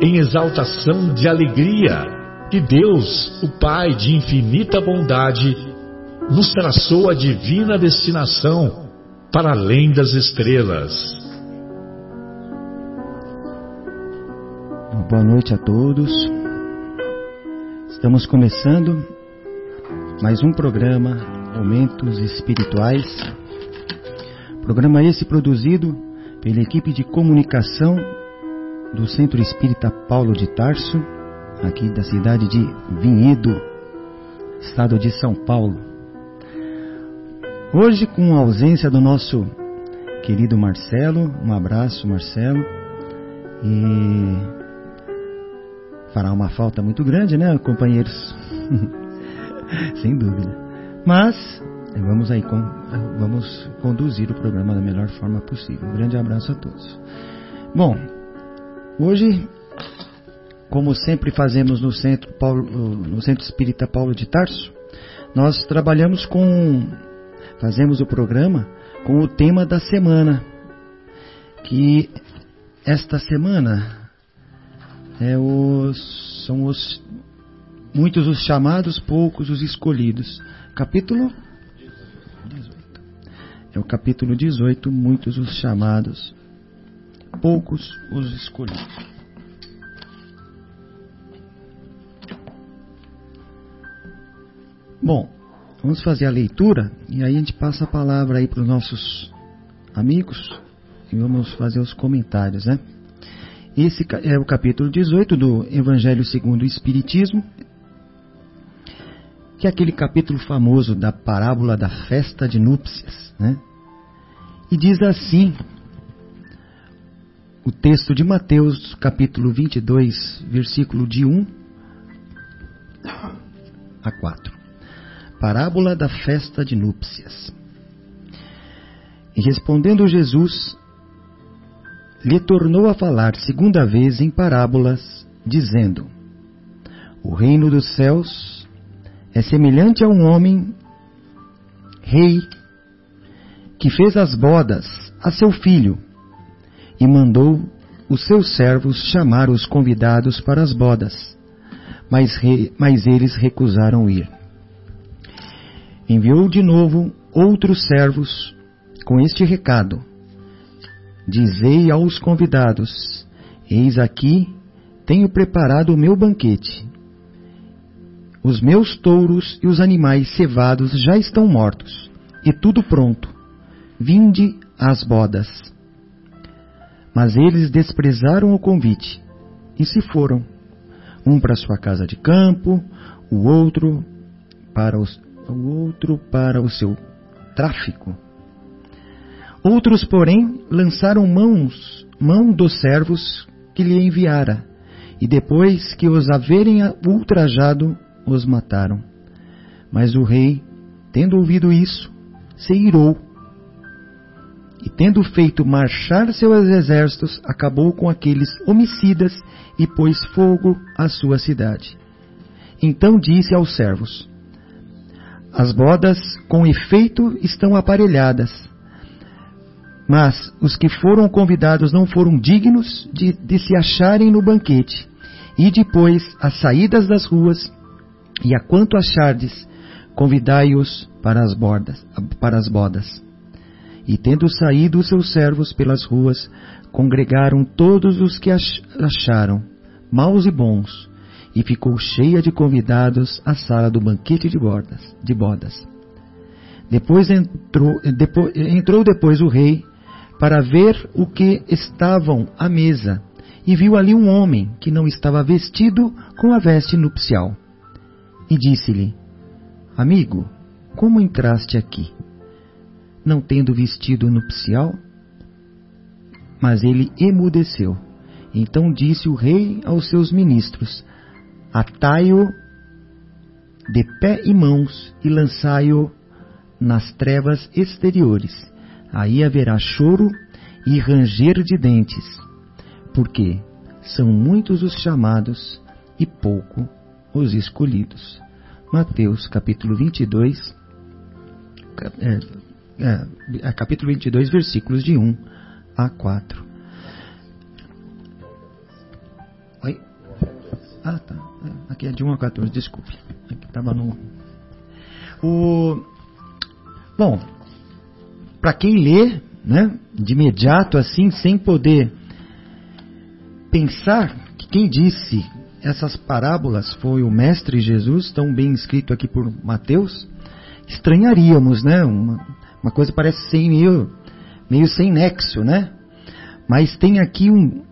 em exaltação de alegria que Deus, o Pai de infinita bondade, nos traçou a divina destinação para além das estrelas. Boa noite a todos. Estamos começando mais um programa Momentos Espirituais. Programa esse produzido pela equipe de comunicação do Centro Espírita Paulo de Tarso, aqui da cidade de Vinhedo, estado de São Paulo. Hoje, com a ausência do nosso querido Marcelo, um abraço, Marcelo, e fará uma falta muito grande, né, companheiros? Sem dúvida. Mas vamos aí, vamos conduzir o programa da melhor forma possível. Um grande abraço a todos. Bom, Hoje, como sempre fazemos no Centro, Paulo, no Centro Espírita Paulo de Tarso, nós trabalhamos com, fazemos o programa com o tema da semana, que esta semana é os, são os muitos os chamados, poucos os escolhidos. Capítulo 18. É o capítulo 18, muitos os chamados, poucos os escolhidos. Bom, vamos fazer a leitura e aí a gente passa a palavra aí para os nossos amigos e vamos fazer os comentários, né? Esse é o capítulo 18 do Evangelho segundo o Espiritismo, que é aquele capítulo famoso da parábola da festa de núpcias, né? E diz assim o texto de Mateus, capítulo 22, versículo de 1 a 4. Parábola da festa de núpcias. E respondendo Jesus, lhe tornou a falar segunda vez em parábolas, dizendo: O reino dos céus é semelhante a um homem rei que fez as bodas a seu filho e mandou os seus servos chamar os convidados para as bodas, mas, re, mas eles recusaram ir. Enviou de novo outros servos com este recado: Dizei aos convidados: Eis aqui, tenho preparado o meu banquete. Os meus touros e os animais cevados já estão mortos, e tudo pronto. Vinde às bodas. Mas eles desprezaram o convite e se foram, um para sua casa de campo, o outro para os, o outro para o seu tráfico. Outros, porém, lançaram mãos, mão dos servos que lhe enviara, e depois que os haverem ultrajado, os mataram. Mas o rei, tendo ouvido isso, se irou e tendo feito marchar seus exércitos, acabou com aqueles homicidas e pôs fogo à sua cidade. Então disse aos servos: As bodas com efeito estão aparelhadas, mas os que foram convidados não foram dignos de, de se acharem no banquete. E depois, às saídas das ruas, e a quanto achardes, convidai-os para as para as bodas. E tendo saído os seus servos pelas ruas, congregaram todos os que acharam, maus e bons, e ficou cheia de convidados a sala do banquete de, bordas, de bodas. Depois entrou, depois entrou depois o rei para ver o que estavam à mesa e viu ali um homem que não estava vestido com a veste nupcial. E disse-lhe: Amigo, como entraste aqui? Não tendo vestido nupcial? Mas ele emudeceu. Então disse o rei aos seus ministros: Atai-o de pé e mãos e lançai-o nas trevas exteriores. Aí haverá choro e ranger de dentes, porque são muitos os chamados e pouco os escolhidos. Mateus capítulo 22, é, é, capítulo 22, versículos de 1 a 4. Oi? Ah, tá. É, aqui é de 1 a 14, desculpe. Aqui estava no. O... Bom, para quem lê, né, de imediato assim, sem poder pensar que quem disse essas parábolas foi o Mestre Jesus, tão bem escrito aqui por Mateus, estranharíamos, né? Uma, uma coisa parece ser meio, meio sem nexo, né? Mas tem aqui um,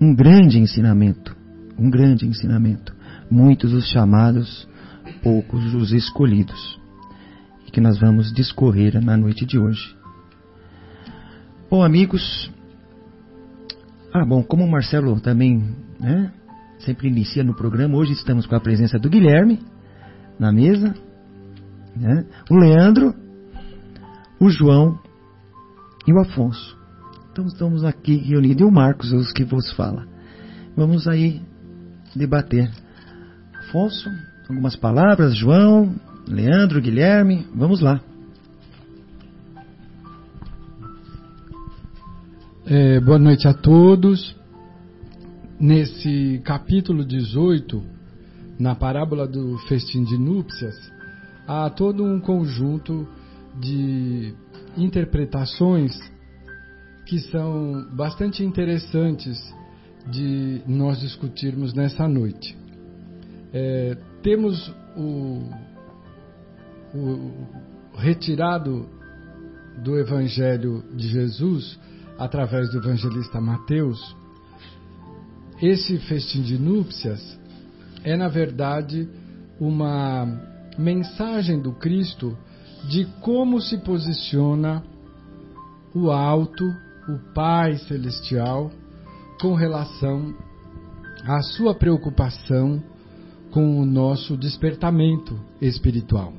um grande ensinamento, um grande ensinamento. Muitos os chamados, poucos os escolhidos. E que nós vamos discorrer na noite de hoje. Bom, amigos, ah, bom, como o Marcelo também né, sempre inicia no programa, hoje estamos com a presença do Guilherme na mesa, né, o Leandro, o João e o Afonso. Então estamos aqui reunidos, e o Marcos, os que vos fala. Vamos aí debater. Afonso, algumas palavras, João, Leandro, Guilherme, vamos lá. É, boa noite a todos. Nesse capítulo 18, na parábola do festim de núpcias, há todo um conjunto de interpretações que são bastante interessantes de nós discutirmos nessa noite. É, temos o, o retirado do Evangelho de Jesus através do evangelista Mateus, esse festim de núpcias é, na verdade, uma mensagem do Cristo de como se posiciona o alto, o Pai Celestial, com relação à sua preocupação com o nosso despertamento espiritual,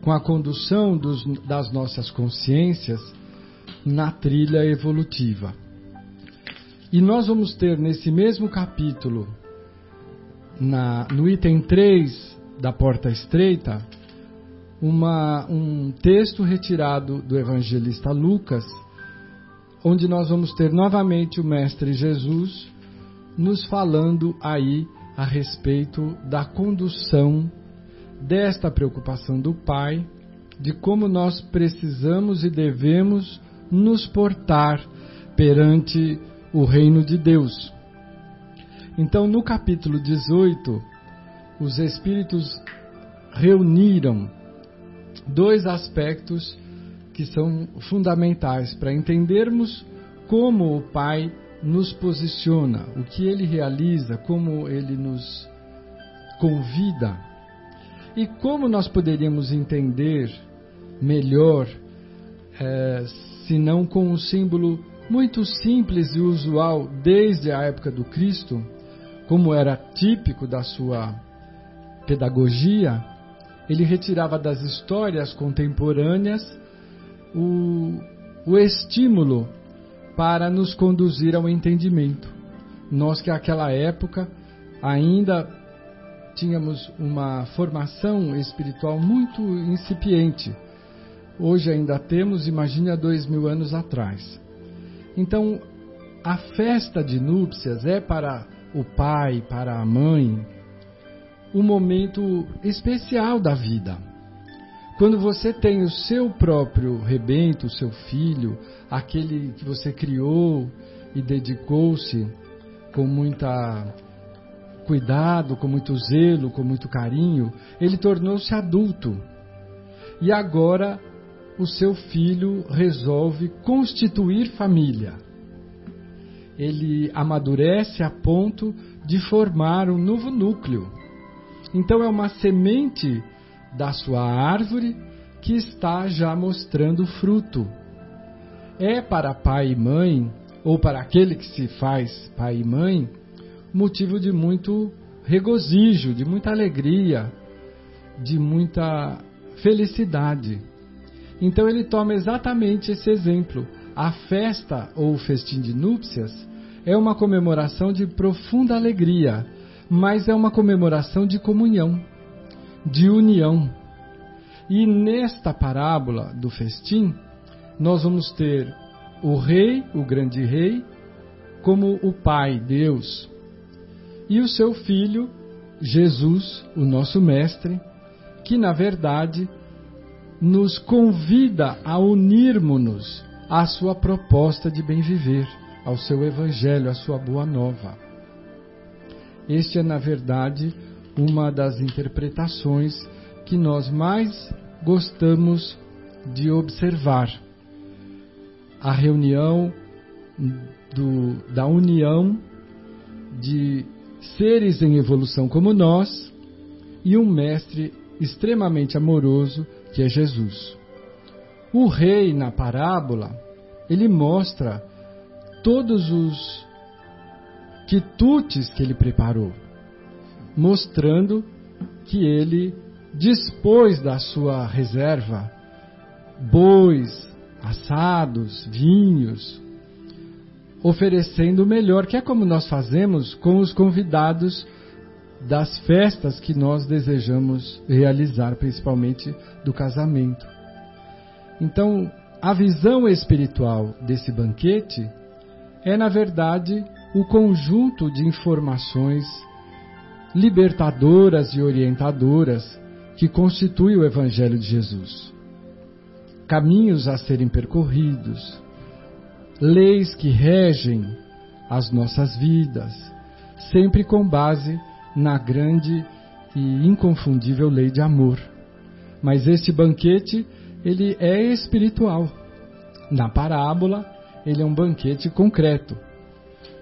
com a condução dos, das nossas consciências na trilha evolutiva. E nós vamos ter nesse mesmo capítulo, na, no item 3 da Porta Estreita, uma, um texto retirado do evangelista Lucas, onde nós vamos ter novamente o Mestre Jesus nos falando aí a respeito da condução desta preocupação do Pai, de como nós precisamos e devemos nos portar perante o reino de Deus. Então, no capítulo 18, os Espíritos reuniram dois aspectos que são fundamentais para entendermos como o Pai nos posiciona, o que ele realiza, como ele nos convida. E como nós poderíamos entender melhor é, senão com um símbolo muito simples e usual desde a época do Cristo, como era típico da sua pedagogia, ele retirava das histórias contemporâneas o, o estímulo para nos conduzir ao entendimento. Nós que naquela época ainda tínhamos uma formação espiritual muito incipiente hoje ainda temos, imagine há dois mil anos atrás. Então, a festa de núpcias é para o pai, para a mãe, um momento especial da vida. Quando você tem o seu próprio rebento, o seu filho, aquele que você criou e dedicou-se com muita cuidado, com muito zelo, com muito carinho, ele tornou-se adulto. E agora o seu filho resolve constituir família. Ele amadurece a ponto de formar um novo núcleo. Então é uma semente da sua árvore que está já mostrando fruto. É para pai e mãe, ou para aquele que se faz pai e mãe, motivo de muito regozijo, de muita alegria, de muita felicidade. Então ele toma exatamente esse exemplo. A festa ou festim de núpcias é uma comemoração de profunda alegria, mas é uma comemoração de comunhão, de união. E nesta parábola do festim, nós vamos ter o rei, o grande rei, como o pai, Deus, e o seu filho, Jesus, o nosso mestre, que na verdade nos convida a unirmos-nos à sua proposta de bem viver, ao seu evangelho, à sua boa nova. Este é, na verdade, uma das interpretações que nós mais gostamos de observar. A reunião do, da união de seres em evolução como nós e um mestre extremamente amoroso que é Jesus. O rei na parábola, ele mostra todos os quitutes que ele preparou, mostrando que ele dispôs da sua reserva bois, assados, vinhos, oferecendo o melhor, que é como nós fazemos com os convidados das festas que nós desejamos realizar, principalmente do casamento. Então, a visão espiritual desse banquete é, na verdade, o conjunto de informações libertadoras e orientadoras que constitui o Evangelho de Jesus. Caminhos a serem percorridos, leis que regem as nossas vidas, sempre com base na grande e inconfundível lei de amor. Mas este banquete, ele é espiritual. Na parábola, ele é um banquete concreto.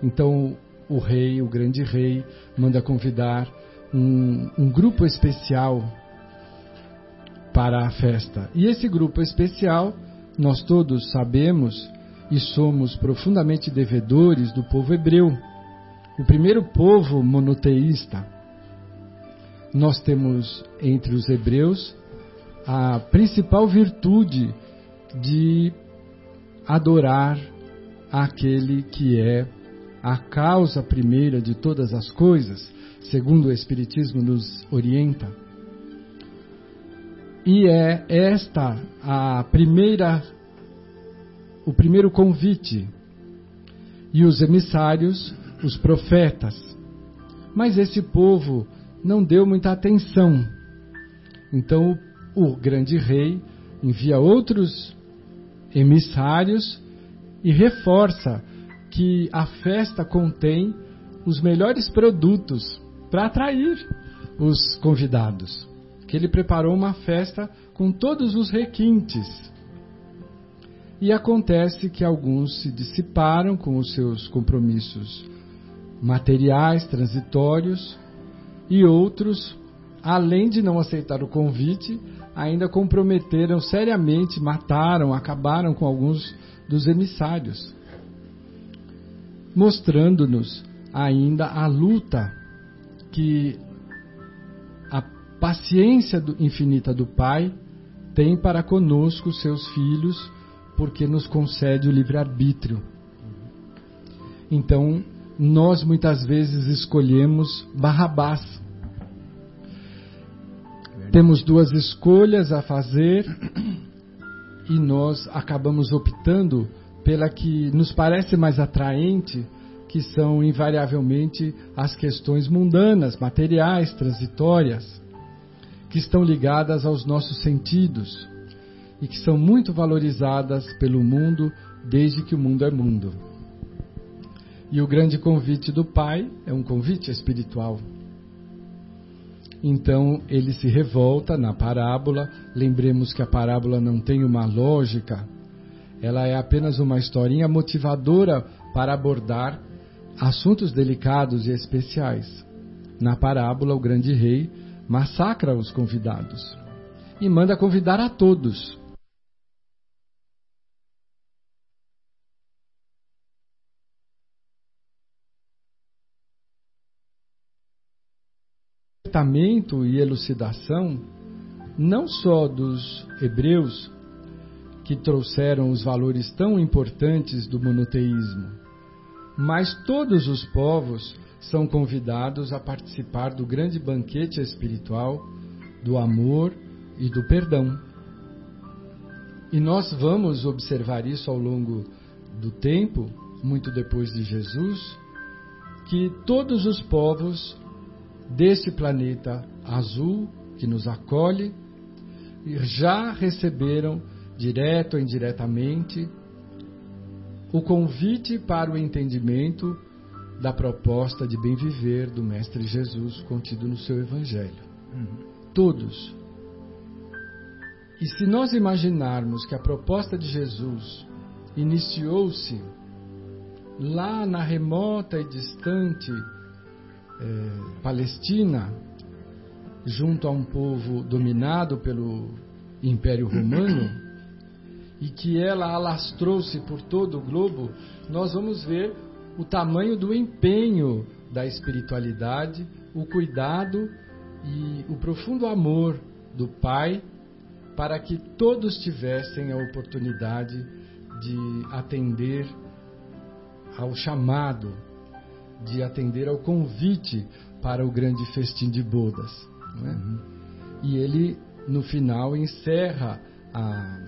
Então, o rei, o grande rei, manda convidar um, um grupo especial para a festa. E esse grupo especial, nós todos sabemos e somos profundamente devedores do povo hebreu o primeiro povo monoteísta. Nós temos entre os hebreus a principal virtude de adorar aquele que é a causa primeira de todas as coisas, segundo o Espiritismo nos orienta. E é esta a primeira o primeiro convite. E os emissários os profetas. Mas esse povo não deu muita atenção. Então o grande rei envia outros emissários e reforça que a festa contém os melhores produtos para atrair os convidados. Que ele preparou uma festa com todos os requintes. E acontece que alguns se dissiparam com os seus compromissos materiais, transitórios, e outros, além de não aceitar o convite, ainda comprometeram seriamente, mataram, acabaram com alguns dos emissários, mostrando-nos ainda a luta que a paciência infinita do Pai tem para conosco, seus filhos, porque nos concede o livre-arbítrio. Então, nós muitas vezes escolhemos Barrabás. Temos duas escolhas a fazer e nós acabamos optando pela que nos parece mais atraente, que são invariavelmente as questões mundanas, materiais, transitórias, que estão ligadas aos nossos sentidos e que são muito valorizadas pelo mundo desde que o mundo é mundo. E o grande convite do Pai é um convite espiritual. Então ele se revolta na parábola. Lembremos que a parábola não tem uma lógica, ela é apenas uma historinha motivadora para abordar assuntos delicados e especiais. Na parábola, o grande rei massacra os convidados e manda convidar a todos. e elucidação não só dos hebreus que trouxeram os valores tão importantes do monoteísmo, mas todos os povos são convidados a participar do grande banquete espiritual do amor e do perdão. E nós vamos observar isso ao longo do tempo, muito depois de Jesus, que todos os povos deste planeta azul que nos acolhe já receberam, direto ou indiretamente, o convite para o entendimento da proposta de bem viver do Mestre Jesus contido no seu Evangelho. Uhum. Todos. E se nós imaginarmos que a proposta de Jesus iniciou-se lá na remota e distante é, Palestina, junto a um povo dominado pelo Império Romano, e que ela alastrou-se por todo o globo, nós vamos ver o tamanho do empenho da espiritualidade, o cuidado e o profundo amor do Pai para que todos tivessem a oportunidade de atender ao chamado de atender ao convite para o grande festim de bodas. Né? Uhum. E ele, no final, encerra a,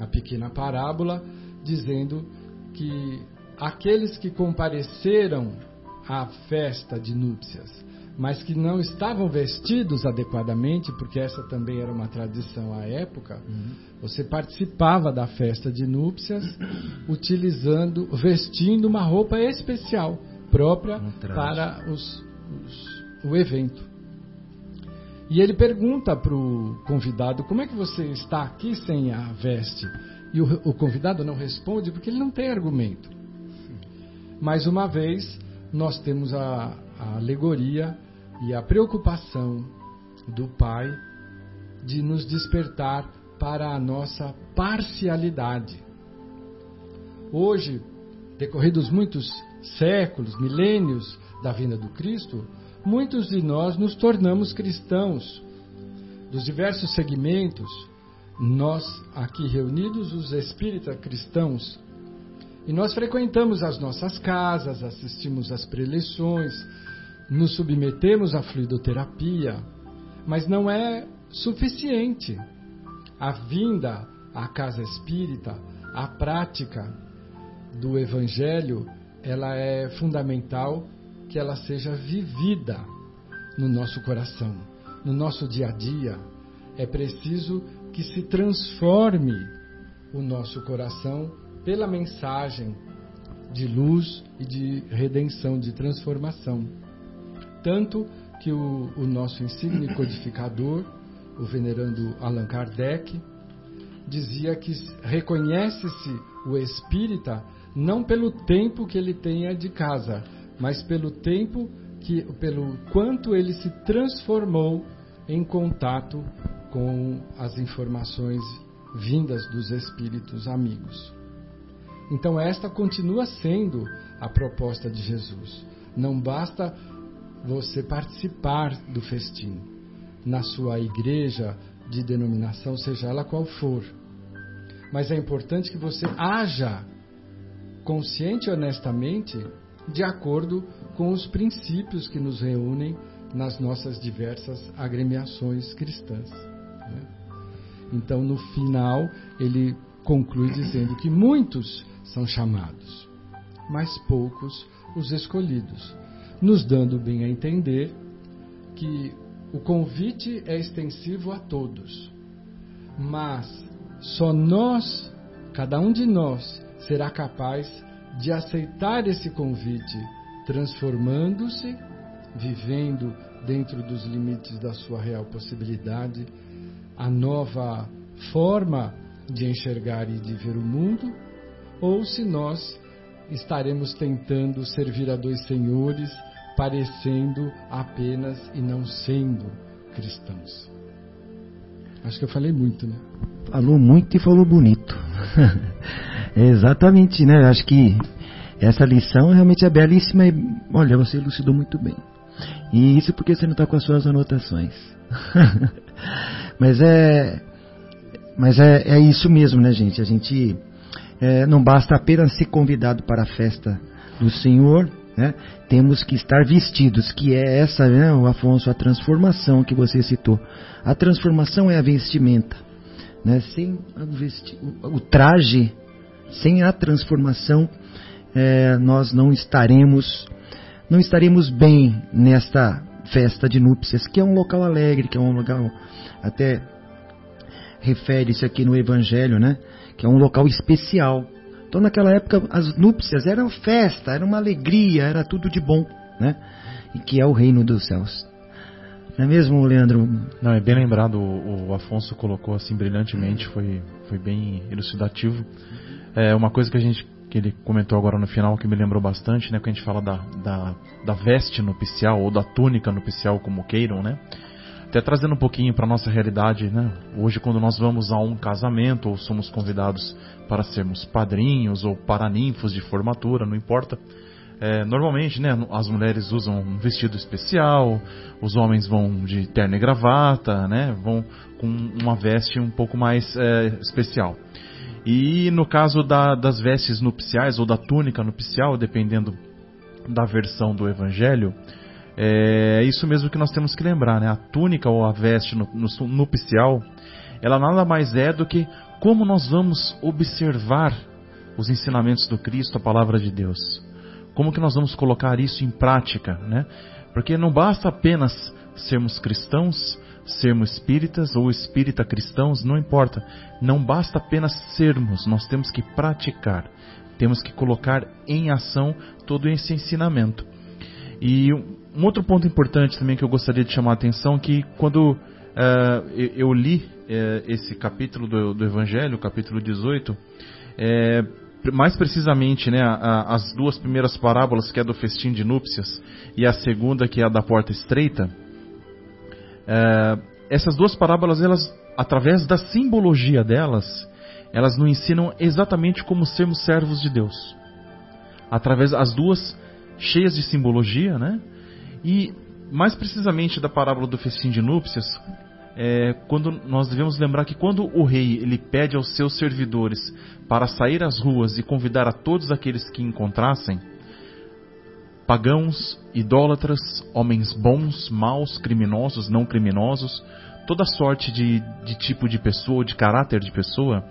a pequena parábola dizendo que aqueles que compareceram à festa de núpcias, mas que não estavam vestidos adequadamente, porque essa também era uma tradição à época, uhum. você participava da festa de núpcias utilizando, vestindo uma roupa especial própria um para os, os, o evento. E ele pergunta para o convidado: como é que você está aqui sem a veste? E o, o convidado não responde porque ele não tem argumento. Mais uma vez, nós temos a, a alegoria e a preocupação do Pai de nos despertar para a nossa parcialidade. Hoje, decorridos muitos séculos, milênios da vinda do Cristo, muitos de nós nos tornamos cristãos dos diversos segmentos. Nós, aqui reunidos, os espíritas cristãos, e nós frequentamos as nossas casas, assistimos às preleções, nos submetemos à fluidoterapia, mas não é suficiente. A vinda à casa espírita, a prática do evangelho ela é fundamental que ela seja vivida no nosso coração, no nosso dia a dia. É preciso que se transforme o nosso coração pela mensagem de luz e de redenção, de transformação. Tanto que o, o nosso insigne codificador, o venerando Allan Kardec, dizia que reconhece-se o espírita não pelo tempo que ele tenha de casa, mas pelo tempo que, pelo quanto ele se transformou em contato com as informações vindas dos espíritos amigos. Então esta continua sendo a proposta de Jesus. Não basta você participar do festim na sua igreja de denominação, seja ela qual for. Mas é importante que você haja consciente e honestamente, de acordo com os princípios que nos reúnem nas nossas diversas agremiações cristãs. Né? Então, no final, ele conclui dizendo que muitos são chamados, mas poucos os escolhidos, nos dando bem a entender que o convite é extensivo a todos, mas só nós, cada um de nós, será capaz de aceitar esse convite, transformando-se, vivendo dentro dos limites da sua real possibilidade, a nova forma de enxergar e de ver o mundo, ou se nós estaremos tentando servir a dois senhores, parecendo apenas e não sendo cristãos. Acho que eu falei muito, né? Falou muito e falou bonito. exatamente, né? Acho que essa lição realmente é belíssima e, olha, você elucidou muito bem. E isso porque você não está com as suas anotações. mas é, mas é, é isso mesmo, né, gente? A gente é, não basta apenas ser convidado para a festa do Senhor, né? temos que estar vestidos, que é essa, né, o Afonso, a transformação que você citou. A transformação é a vestimenta. Né? Sem vesti o traje, sem a transformação, é, nós não estaremos, não estaremos bem nesta festa de núpcias, que é um local alegre, que é um local até refere-se aqui no Evangelho, né? Que é um local especial. Então, naquela época, as núpcias eram festa, era uma alegria, era tudo de bom, né? E que é o reino dos céus. Não é mesmo, Leandro? Não, é bem lembrado, o, o Afonso colocou assim brilhantemente, foi, foi bem elucidativo. É uma coisa que a gente que ele comentou agora no final que me lembrou bastante, né, quando a gente fala da, da, da veste nupcial ou da túnica nupcial, como queiram, né? Até trazendo um pouquinho para nossa realidade, né? Hoje, quando nós vamos a um casamento ou somos convidados para sermos padrinhos ou paraninfos de formatura, não importa. É, normalmente, né, as mulheres usam um vestido especial, os homens vão de terno e gravata, né, vão com uma veste um pouco mais é, especial. E no caso da, das vestes nupciais ou da túnica nupcial, dependendo da versão do Evangelho, é isso mesmo que nós temos que lembrar, né? A túnica ou a veste nupcial, ela nada mais é do que como nós vamos observar os ensinamentos do Cristo, a palavra de Deus. Como que nós vamos colocar isso em prática, né? Porque não basta apenas sermos cristãos, sermos espíritas ou espírita cristãos, não importa. Não basta apenas sermos, nós temos que praticar. Temos que colocar em ação todo esse ensinamento. E um outro ponto importante também que eu gostaria de chamar a atenção que quando uh, eu li uh, esse capítulo do, do, Evangelho, capítulo 18, é, mais precisamente né, a, as duas primeiras parábolas, que é do festim de núpcias, e a segunda, que é a da porta estreita, essas duas parábolas, elas, através da simbologia delas, elas nos ensinam exatamente como sermos servos de Deus. Através as duas cheias de simbologia, né? E mais precisamente da parábola do festim de núpcias, é, quando nós devemos lembrar que quando o rei ele pede aos seus servidores para sair às ruas e convidar a todos aqueles que encontrassem, pagãos, idólatras, homens bons, maus, criminosos, não criminosos, toda sorte de, de tipo de pessoa, de caráter de pessoa,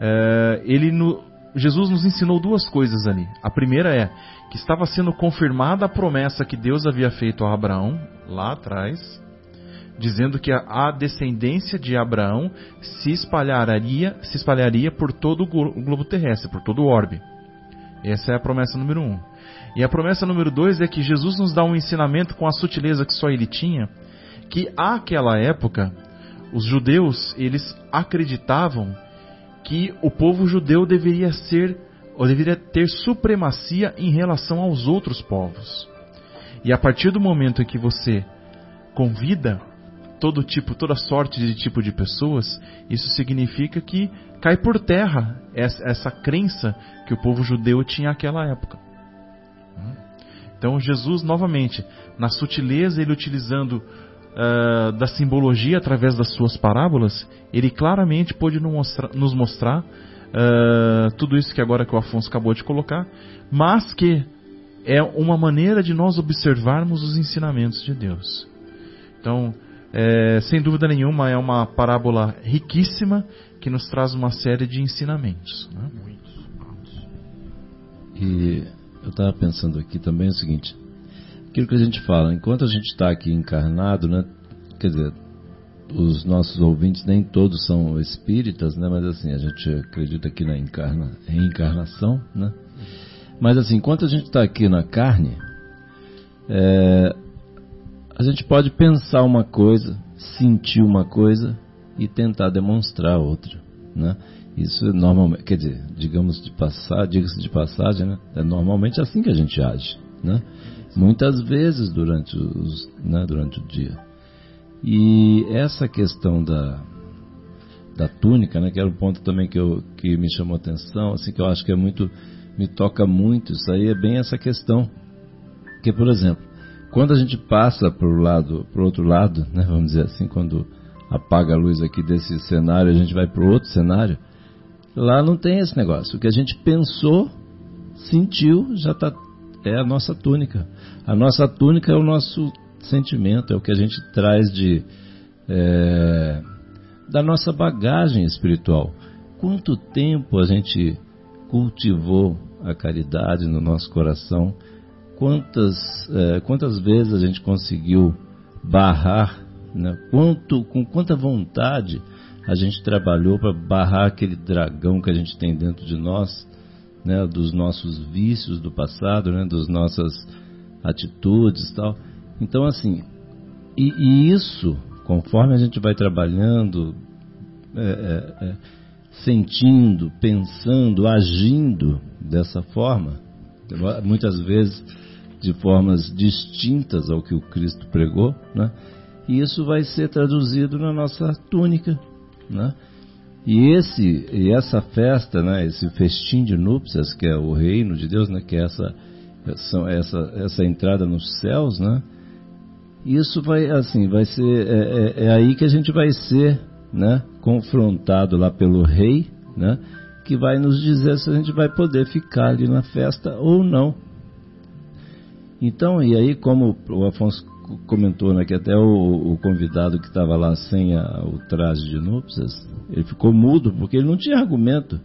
é, ele no, Jesus nos ensinou duas coisas ali. A primeira é que estava sendo confirmada a promessa que Deus havia feito a Abraão lá atrás, dizendo que a descendência de Abraão se espalharia, se espalharia por todo o globo terrestre, por todo o orbe. Essa é a promessa número um. E a promessa número dois é que Jesus nos dá um ensinamento com a sutileza que só ele tinha, que àquela época os judeus eles acreditavam que o povo judeu deveria ser ou deveria ter supremacia em relação aos outros povos. E a partir do momento em que você convida todo tipo, toda sorte de tipo de pessoas, isso significa que cai por terra essa, essa crença que o povo judeu tinha naquela época. Então Jesus novamente, na sutileza, ele utilizando uh, da simbologia através das suas parábolas, ele claramente pôde nos mostrar, nos mostrar uh, tudo isso que agora que o Afonso acabou de colocar, mas que é uma maneira de nós observarmos os ensinamentos de Deus. Então, é, sem dúvida nenhuma, é uma parábola riquíssima que nos traz uma série de ensinamentos. Né? E eu estava pensando aqui também o seguinte: aquilo que a gente fala, enquanto a gente está aqui encarnado, né? Quer dizer, os nossos ouvintes nem todos são espíritas, né? Mas assim, a gente acredita aqui na encarna, reencarnação, né? Mas assim, enquanto a gente está aqui na carne, é, a gente pode pensar uma coisa, sentir uma coisa e tentar demonstrar outra, né? Isso é normalmente, quer dizer, digamos de passar, diga-se de passagem, né? É normalmente assim que a gente age, né? Muitas vezes durante, os, né, durante o dia. E essa questão da, da túnica, né, que era um ponto também que, eu, que me chamou a atenção, assim, que eu acho que é muito, me toca muito, isso aí é bem essa questão. Que, por exemplo, quando a gente passa para o lado, para outro lado, né, vamos dizer assim, quando apaga a luz aqui desse cenário, a gente vai para outro cenário, lá não tem esse negócio. O que a gente pensou, sentiu, já está é a nossa túnica. A nossa túnica é o nosso sentimento, é o que a gente traz de é, da nossa bagagem espiritual. Quanto tempo a gente cultivou a caridade no nosso coração? Quantas, é, quantas vezes a gente conseguiu barrar? Né? Quanto, com quanta vontade a gente trabalhou para barrar aquele dragão que a gente tem dentro de nós, né? dos nossos vícios do passado, né? das nossas atitudes e tal. Então, assim, e, e isso, conforme a gente vai trabalhando, é, é, é, sentindo, pensando, agindo dessa forma, muitas vezes de formas distintas ao que o Cristo pregou, né? E isso vai ser traduzido na nossa túnica, né? E esse e essa festa, né, esse festim de núpcias, que é o reino de Deus, né, que é essa essa essa entrada nos céus, né? isso vai assim, vai ser é, é, é, aí que a gente vai ser, né, confrontado lá pelo rei, né, que vai nos dizer se a gente vai poder ficar ali na festa ou não. Então, e aí como o Afonso comentou, né, que até o, o convidado que estava lá sem a, o traje de núpcias, ele ficou mudo porque ele não tinha argumento.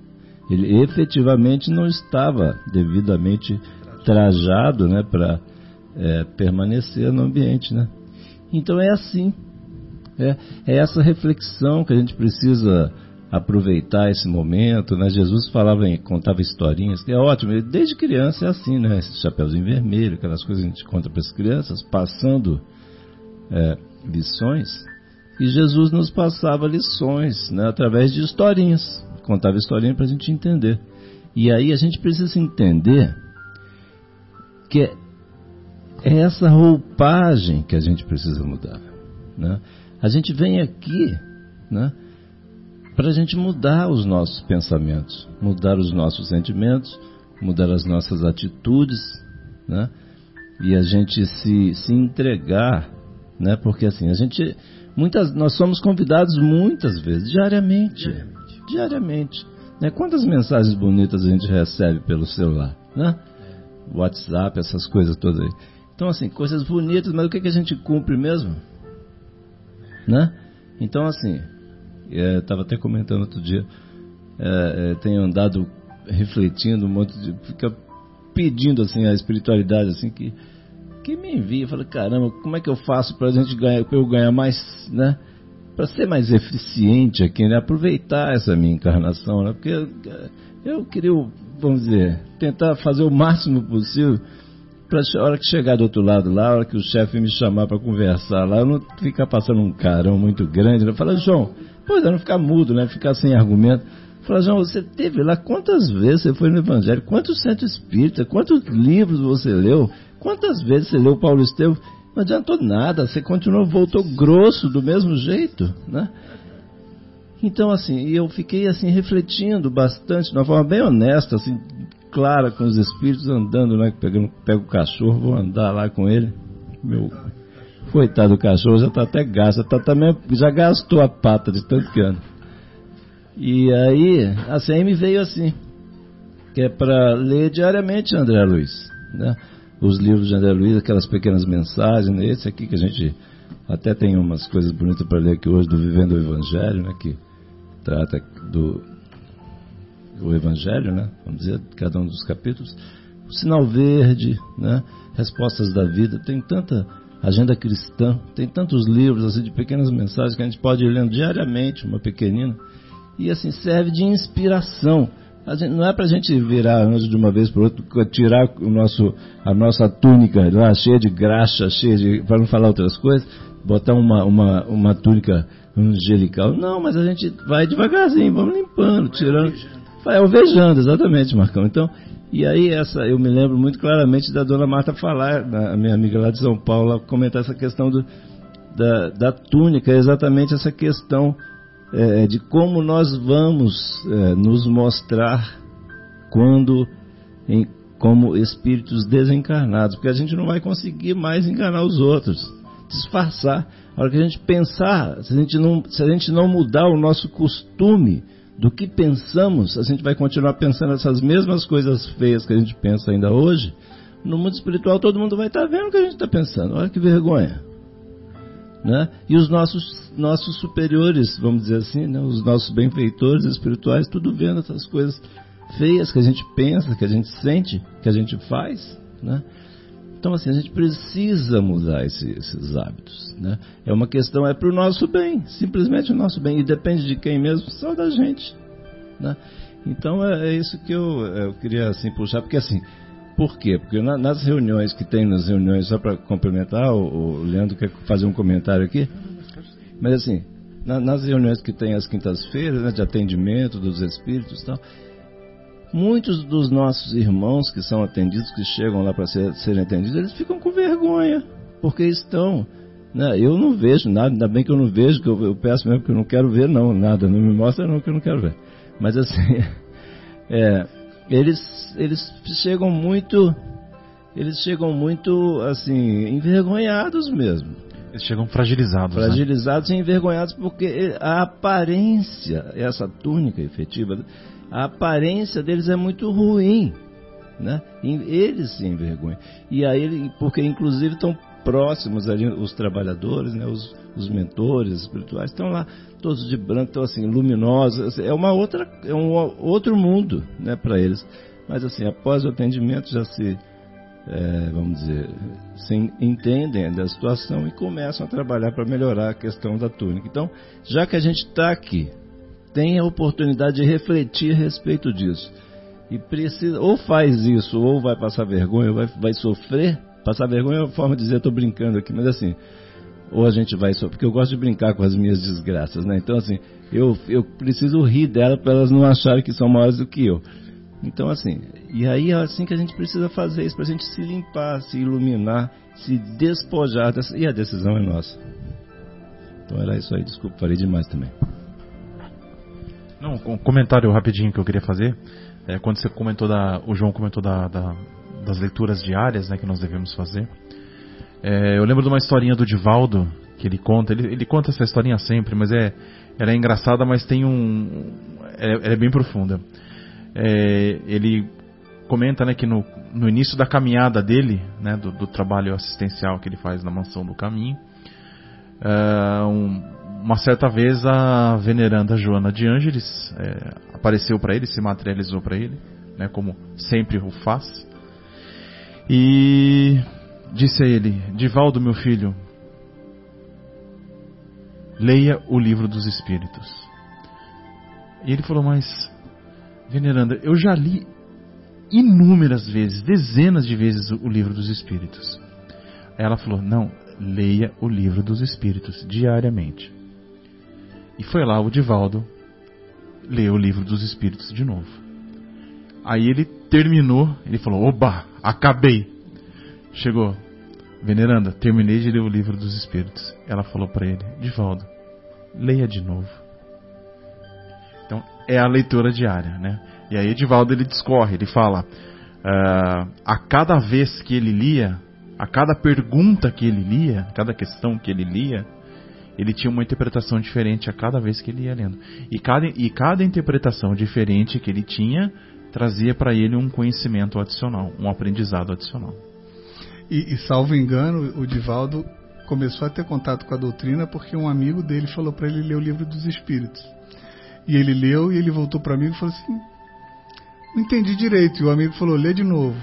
Ele efetivamente não estava devidamente trajado, né, para é, permanecer no ambiente, né? Então é assim. É, é, essa reflexão que a gente precisa aproveitar esse momento, né? Jesus falava em, contava historinhas, que é ótimo, desde criança é assim, né? Esse chapéuzinho vermelho, aquelas coisas que a gente conta para as crianças, passando é, lições. E Jesus nos passava lições, né? Através de historinhas, contava historinhas para a gente entender. E aí a gente precisa entender que é essa roupagem que a gente precisa mudar. Né? A gente vem aqui né, para a gente mudar os nossos pensamentos, mudar os nossos sentimentos, mudar as nossas atitudes, né? e a gente se, se entregar, né? porque assim, a gente, muitas, nós somos convidados muitas vezes, diariamente, diariamente, diariamente né? Quantas mensagens bonitas a gente recebe pelo celular, né? WhatsApp, essas coisas todas aí. Então, assim, coisas bonitas, mas o que, que a gente cumpre mesmo? Né? Então, assim, é, estava até comentando outro dia, é, é, tenho andado refletindo um monte de. fica pedindo assim a espiritualidade assim que que me envia, fala caramba, como é que eu faço para gente ganhar, para eu ganhar mais, né? Para ser mais eficiente aqui, né? Aproveitar essa minha encarnação, né? Porque eu, eu queria, vamos dizer, tentar fazer o máximo possível para a hora que chegar do outro lado lá, a hora que o chefe me chamar para conversar lá, eu não ficar passando um carão muito grande, né? Fala, João, pois é, não ficar mudo, né? Ficar sem argumento. Fala, João, você teve lá quantas vezes você foi no Evangelho? Quantos centros espíritas? Quantos livros você leu? Quantas vezes você leu Paulo Estevam? Não adiantou nada, você continuou, voltou grosso do mesmo jeito, né? Então, assim, eu fiquei assim refletindo bastante, de uma forma bem honesta, assim, clara com os espíritos andando, né? Pegando, pego o cachorro, vou andar lá com ele. Meu coitado do cachorro já está até gasto, tá também, já gastou a pata de tanto que anda. E aí, aí me veio assim, que é para ler diariamente André Luiz, né? Os livros de André Luiz, aquelas pequenas mensagens, né? esse aqui que a gente até tem umas coisas bonitas para ler aqui hoje do Vivendo o Evangelho, né? Que trata do o Evangelho, né? Vamos dizer, cada um dos capítulos. O sinal verde, né? Respostas da vida. Tem tanta agenda cristã, tem tantos livros assim de pequenas mensagens que a gente pode ir lendo diariamente, uma pequenina, e assim serve de inspiração. Gente, não é para a gente virar anjo de uma vez para outra, tirar o nosso, a nossa túnica lá cheia de graxa, cheia de. para não falar outras coisas, botar uma, uma, uma túnica angelical. Não, mas a gente vai devagarzinho, vamos limpando, tirando. Vai alvejando, exatamente, Marcão. Então, e aí essa, eu me lembro muito claramente da dona Marta falar, a minha amiga lá de São Paulo, comentar essa questão do, da, da túnica, exatamente essa questão é, de como nós vamos é, nos mostrar quando em, como espíritos desencarnados, porque a gente não vai conseguir mais enganar os outros, disfarçar. A hora que a gente pensar, se a gente não, se a gente não mudar o nosso costume do que pensamos, a gente vai continuar pensando essas mesmas coisas feias que a gente pensa ainda hoje. No mundo espiritual, todo mundo vai estar vendo o que a gente está pensando. Olha que vergonha. Né? E os nossos, nossos superiores, vamos dizer assim, né? os nossos benfeitores espirituais, tudo vendo essas coisas feias que a gente pensa, que a gente sente, que a gente faz. Né? Então, assim, a gente precisa mudar esse, esses hábitos. Né? É uma questão, é para o nosso bem, simplesmente o nosso bem. E depende de quem mesmo? Só da gente. Né? Então, é, é, isso que eu, eu queria assim, puxar, porque assim, por quê? Porque na, nas reuniões que tem, nas reuniões, só para complementar, o, o, Leandro quer fazer um comentário aqui, mas assim, na, nas reuniões que tem às quintas-feiras, né, de atendimento dos espíritos e tal, muitos dos nossos irmãos que são atendidos, que chegam lá para ser, serem atendidos, eles ficam com vergonha, porque estão. Né, eu não vejo nada, ainda bem que eu não vejo, que eu, eu peço mesmo que eu não quero ver, não, nada, não me mostra não que eu não quero ver. Mas assim, é, eles, eles chegam muito, eles chegam muito, assim, envergonhados mesmo. Eles chegam fragilizados. Né? Fragilizados né? e envergonhados porque a aparência, essa túnica efetiva, a aparência deles é muito ruim. Né? Eles se envergonham. E aí, porque inclusive estão próximos ali, os trabalhadores, né? os, os mentores espirituais, estão lá todos de branco, estão assim, luminosos. É uma outra, é um outro mundo, né, para eles. Mas assim, após o atendimento já se, é, vamos dizer, se entendem da situação e começam a trabalhar para melhorar a questão da túnica. Então, já que a gente está aqui, tem a oportunidade de refletir a respeito disso. E precisa, ou faz isso, ou vai passar vergonha, ou vai, vai sofrer. Passar vergonha é uma forma de dizer, estou brincando aqui, mas assim, ou a gente vai só porque eu gosto de brincar com as minhas desgraças, né? Então assim, eu, eu preciso rir dela para elas não acharem que são maiores do que eu. Então assim, e aí é assim que a gente precisa fazer isso para a gente se limpar, se iluminar, se despojar dessa, e a decisão é nossa. Então era isso aí, desculpa, falei demais também. Não, um comentário rapidinho que eu queria fazer. É, quando você comentou da, o João comentou da, da, das leituras diárias, né, que nós devemos fazer. É, eu lembro de uma historinha do Divaldo que ele conta. Ele, ele conta essa historinha sempre, mas é, ela é engraçada, mas tem um, é, é bem profunda. É, ele comenta, né, que no, no início da caminhada dele, né, do, do trabalho assistencial que ele faz na mansão do Caminho, é, um, uma certa vez a veneranda Joana de Ângeles é, apareceu para ele, se materializou para ele, né, como sempre o faz. E Disse a ele: Divaldo, meu filho, leia o livro dos Espíritos. E ele falou: Mas, veneranda, eu já li inúmeras vezes, dezenas de vezes o livro dos Espíritos. Ela falou: Não, leia o livro dos Espíritos diariamente. E foi lá o Divaldo leu o livro dos Espíritos de novo. Aí ele terminou, ele falou: Oba, acabei. Chegou, veneranda, terminei de ler o livro dos Espíritos. Ela falou para ele, Divaldo, leia de novo. Então é a leitura diária, né? E aí Edivaldo ele discorre, ele fala, uh, a cada vez que ele lia, a cada pergunta que ele lia, a cada questão que ele lia, ele tinha uma interpretação diferente a cada vez que ele ia lendo. E cada, e cada interpretação diferente que ele tinha trazia para ele um conhecimento adicional, um aprendizado adicional. E, e, salvo engano, o Divaldo começou a ter contato com a doutrina porque um amigo dele falou para ele ler o livro dos Espíritos. E ele leu e ele voltou para mim e falou assim: Não entendi direito. E o amigo falou: Lê de novo.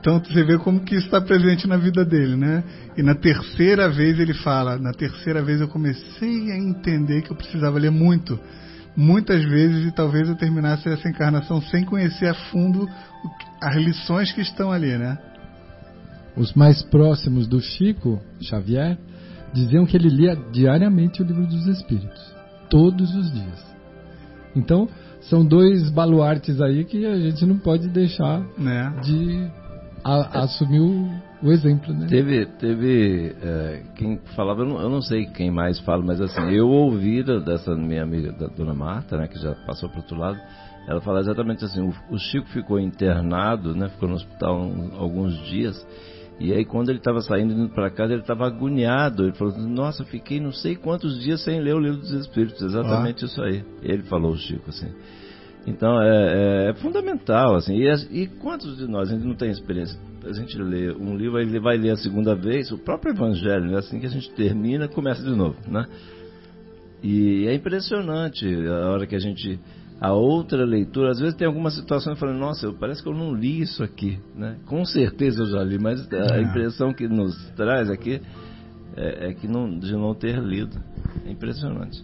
Então você vê como que isso está presente na vida dele, né? E na terceira vez ele fala: Na terceira vez eu comecei a entender que eu precisava ler muito. muitas vezes e talvez eu terminasse essa encarnação sem conhecer a fundo as lições que estão ali, né? Os mais próximos do Chico Xavier diziam que ele lia diariamente o livro dos Espíritos, todos os dias. Então, são dois baluartes aí que a gente não pode deixar né? de a, assumir o, o, exemplo, né? Teve, teve é, quem falava, eu não, eu não, sei quem mais fala, mas assim, eu ouvi dessa minha amiga, da dona Marta, né, que já passou para outro lado, ela fala exatamente assim, o, o Chico ficou internado, né, ficou no hospital um, alguns dias, e aí quando ele estava saindo indo para casa, ele estava agoniado. Ele falou: "Nossa, fiquei não sei quantos dias sem ler o livro dos Espíritos". Exatamente ah. isso aí. Ele falou, Chico, assim. Então é, é, é fundamental, assim. E, e, quantos de nós a gente não tem experiência? A gente lê um livro, ele vai ler a segunda vez, o próprio Evangelho, né? assim que a gente termina, começa de novo, né? E é impressionante a hora que a gente a outra leitura, às vezes tem algumas situações falando, nossa, parece que eu não li isso aqui, né? Com certeza eu já li, mas a é. impressão que nos traz aqui é, é, que não, de não ter lido. É impressionante.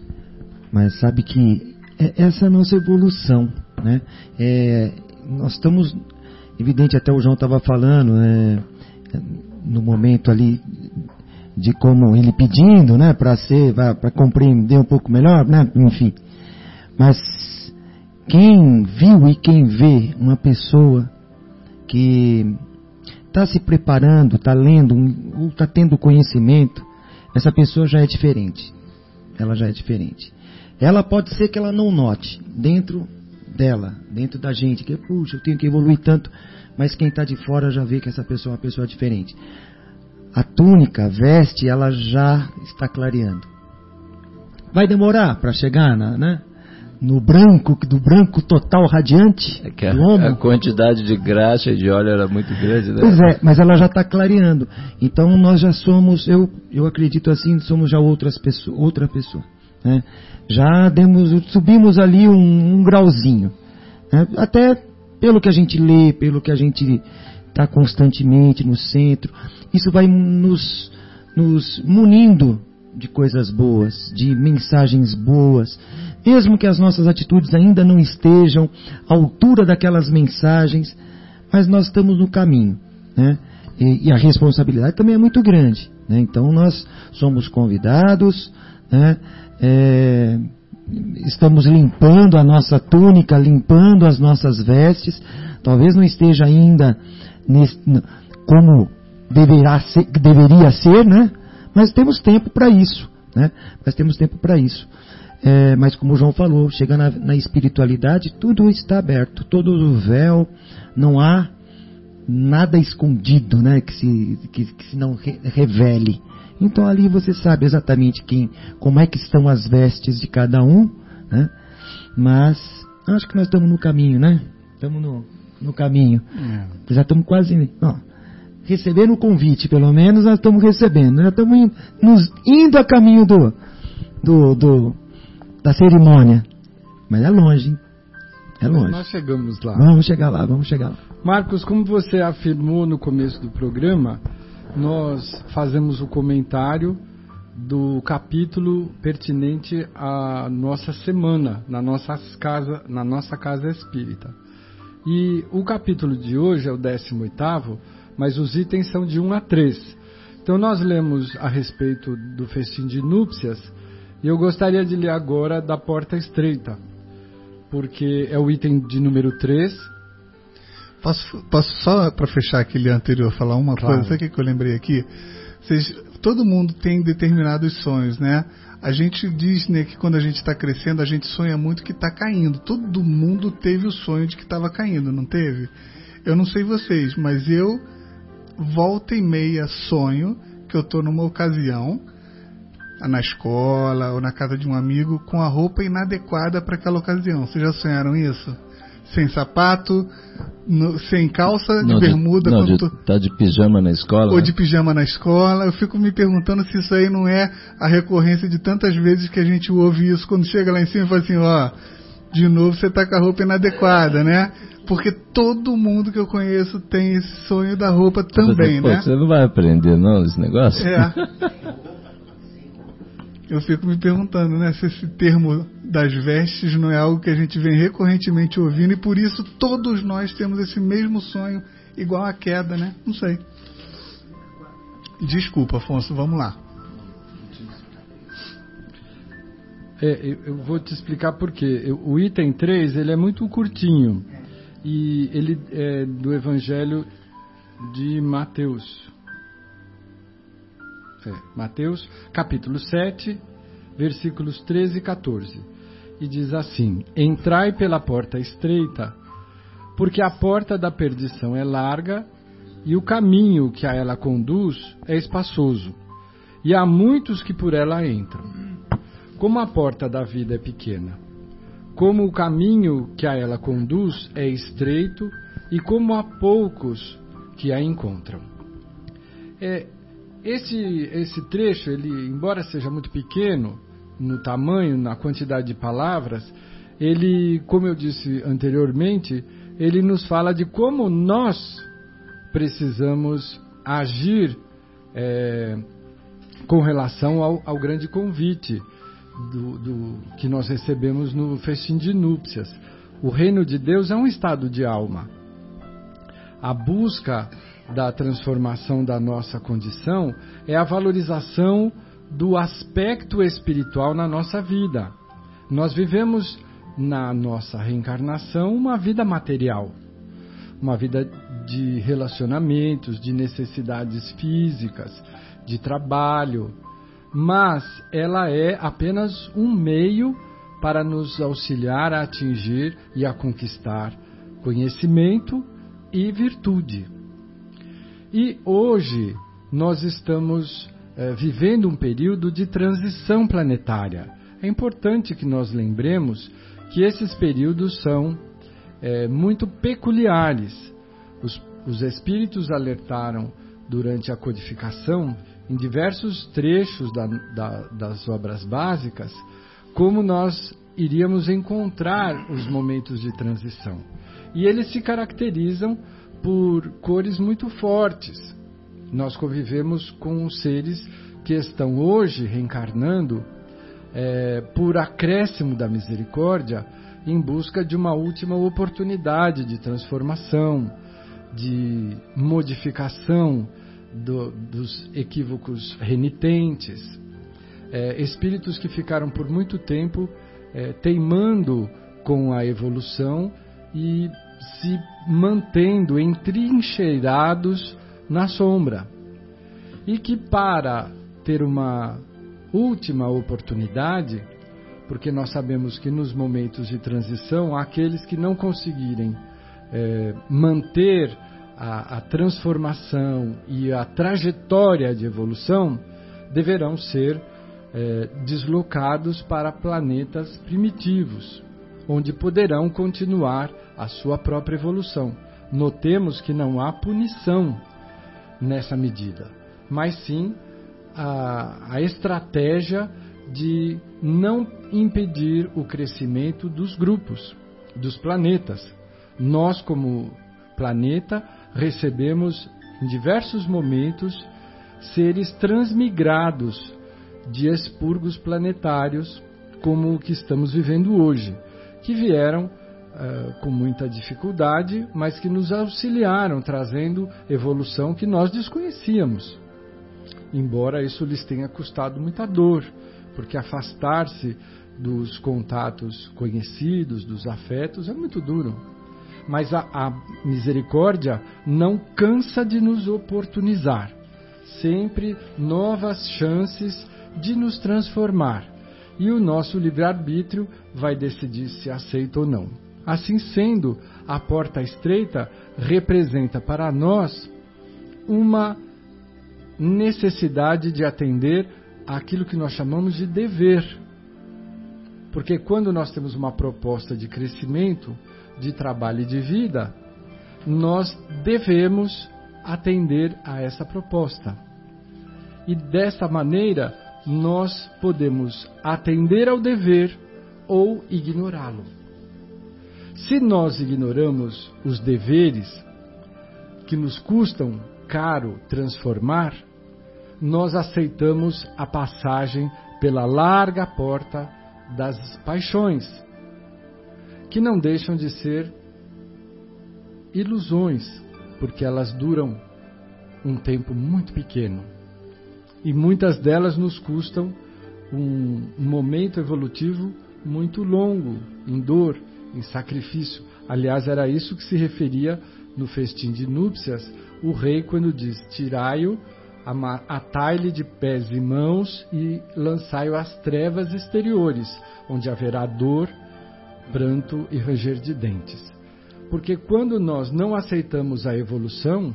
Mas sabe que essa é nossa evolução, né? É, nós estamos, evidente, até o João estava falando, é, no momento ali de como ele pedindo, né, para ser, para compreender um pouco melhor, né, enfim. Mas quem viu e quem vê uma pessoa que está se preparando, está lendo, está tendo conhecimento, essa pessoa já é diferente. Ela já é diferente. Ela pode ser que ela não note dentro dela, dentro da gente, que puxa, eu tenho que evoluir tanto, mas quem está de fora já vê que essa pessoa é uma pessoa diferente. A túnica, a veste, ela já está clareando. Vai demorar para chegar na, né? no branco, do branco total radiante é que a, a, quantidade de graxa e de óleo era muito grande, né? Pois é, mas ela já está clareando. Então nós já somos, eu, eu acredito assim, somos já outras pessoas, outra pessoa. Né? Já demos, subimos ali um, um grauzinho. Né? Até pelo que a gente lê, pelo que a gente está constantemente no centro, isso vai nos, nos munindo de coisas boas, de mensagens boas, mesmo que as nossas atitudes ainda não estejam à altura daquelas mensagens, mas nós estamos no caminho, né? E, e a responsabilidade também é muito grande, né? Então nós somos convidados, né? É, estamos limpando a nossa túnica, limpando as nossas vestes, talvez não esteja ainda nesse, como deverá ser, deveria ser, né? Mas temos tempo para isso, né? Mas temos tempo para isso. É, mas como o João falou, chega na, na, espiritualidade, tudo está aberto, todo o véu, não há nada escondido, né? Que se, que, que se não re, revele. Então ali você sabe exatamente quem, como é que estão as vestes de cada um, né? Mas acho que nós estamos no caminho, né? Estamos no, no caminho. É. Já estamos quase. Ó, recebendo o convite, pelo menos nós estamos recebendo. Já estamos indo, nos, indo a caminho do, do, do, da cerimônia. Mas é longe, hein? É longe. Mas nós chegamos lá. Vamos chegar lá, vamos chegar lá. Marcos, como você afirmou no começo do programa, nós fazemos o comentário do capítulo pertinente à nossa semana, na nossa casa, na nossa casa espírita. E o capítulo de hoje é o 18 mas os itens são de 1 a 3. Então nós lemos a respeito do festim de núpcias e eu gostaria de ler agora da porta estreita, porque é o item de número 3. Posso, posso só para fechar aquele anterior falar uma claro. coisa? Sabe o que eu lembrei aqui? Vocês, todo mundo tem determinados sonhos, né? A gente diz né, que quando a gente está crescendo, a gente sonha muito que está caindo. Todo mundo teve o sonho de que estava caindo, não teve? Eu não sei vocês, mas eu volta e meia sonho que eu estou numa ocasião na escola ou na casa de um amigo com a roupa inadequada para aquela ocasião. Vocês já sonharam isso? Sem sapato, no, sem calça, de não, bermuda. De, não, de, tá de pijama na escola? Ou de pijama na escola. Eu fico me perguntando se isso aí não é a recorrência de tantas vezes que a gente ouve isso quando chega lá em cima e fala assim, ó, de novo você tá com a roupa inadequada, né? Porque todo mundo que eu conheço tem esse sonho da roupa também, você, né? Pô, você não vai aprender não esse negócio? É. Eu fico me perguntando, né, se esse termo das vestes não é algo que a gente vem recorrentemente ouvindo e por isso todos nós temos esse mesmo sonho, igual a queda, né? Não sei. Desculpa, Afonso, vamos lá. É, eu vou te explicar por quê. O item 3 ele é muito curtinho e ele é do Evangelho de Mateus. É, Mateus, capítulo 7, versículos 13 e 14. E diz assim: Entrai pela porta estreita, porque a porta da perdição é larga e o caminho que a ela conduz é espaçoso, e há muitos que por ela entram. Como a porta da vida é pequena, como o caminho que a ela conduz é estreito, e como há poucos que a encontram. É, esse, esse trecho, ele, embora seja muito pequeno no tamanho, na quantidade de palavras, ele, como eu disse anteriormente, ele nos fala de como nós precisamos agir é, com relação ao, ao grande convite do, do, que nós recebemos no festim de núpcias. O reino de Deus é um estado de alma. A busca da transformação da nossa condição é a valorização do aspecto espiritual na nossa vida. Nós vivemos na nossa reencarnação uma vida material, uma vida de relacionamentos, de necessidades físicas, de trabalho, mas ela é apenas um meio para nos auxiliar a atingir e a conquistar conhecimento e virtude. E hoje nós estamos é, vivendo um período de transição planetária. É importante que nós lembremos que esses períodos são é, muito peculiares. Os, os espíritos alertaram durante a codificação, em diversos trechos da, da, das obras básicas, como nós iríamos encontrar os momentos de transição. E eles se caracterizam por cores muito fortes. Nós convivemos com seres que estão hoje reencarnando é, por acréscimo da misericórdia em busca de uma última oportunidade de transformação, de modificação do, dos equívocos renitentes. É, espíritos que ficaram por muito tempo é, teimando com a evolução e se mantendo entrincheirados na sombra. E que para ter uma última oportunidade, porque nós sabemos que nos momentos de transição, aqueles que não conseguirem é, manter a, a transformação e a trajetória de evolução, deverão ser é, deslocados para planetas primitivos, onde poderão continuar a sua própria evolução. Notemos que não há punição nessa medida, mas sim a, a estratégia de não impedir o crescimento dos grupos, dos planetas. Nós, como planeta, recebemos em diversos momentos seres transmigrados de expurgos planetários, como o que estamos vivendo hoje, que vieram uh, com muita dificuldade, mas que nos auxiliaram, trazendo evolução que nós desconhecíamos. Embora isso lhes tenha custado muita dor, porque afastar-se dos contatos conhecidos, dos afetos, é muito duro. Mas a, a misericórdia não cansa de nos oportunizar sempre novas chances de nos transformar. E o nosso livre-arbítrio vai decidir se aceita ou não. Assim sendo, a porta estreita representa para nós uma necessidade de atender aquilo que nós chamamos de dever. Porque quando nós temos uma proposta de crescimento, de trabalho e de vida, nós devemos atender a essa proposta. E dessa maneira, nós podemos atender ao dever ou ignorá-lo. Se nós ignoramos os deveres que nos custam caro transformar, nós aceitamos a passagem pela larga porta das paixões, que não deixam de ser ilusões, porque elas duram um tempo muito pequeno. E muitas delas nos custam um momento evolutivo muito longo, em dor, em sacrifício. Aliás, era isso que se referia no festim de núpcias, o rei quando diz: Tirai-o, atai-lhe de pés e mãos e lançai-o às trevas exteriores, onde haverá dor, pranto e ranger de dentes. Porque quando nós não aceitamos a evolução,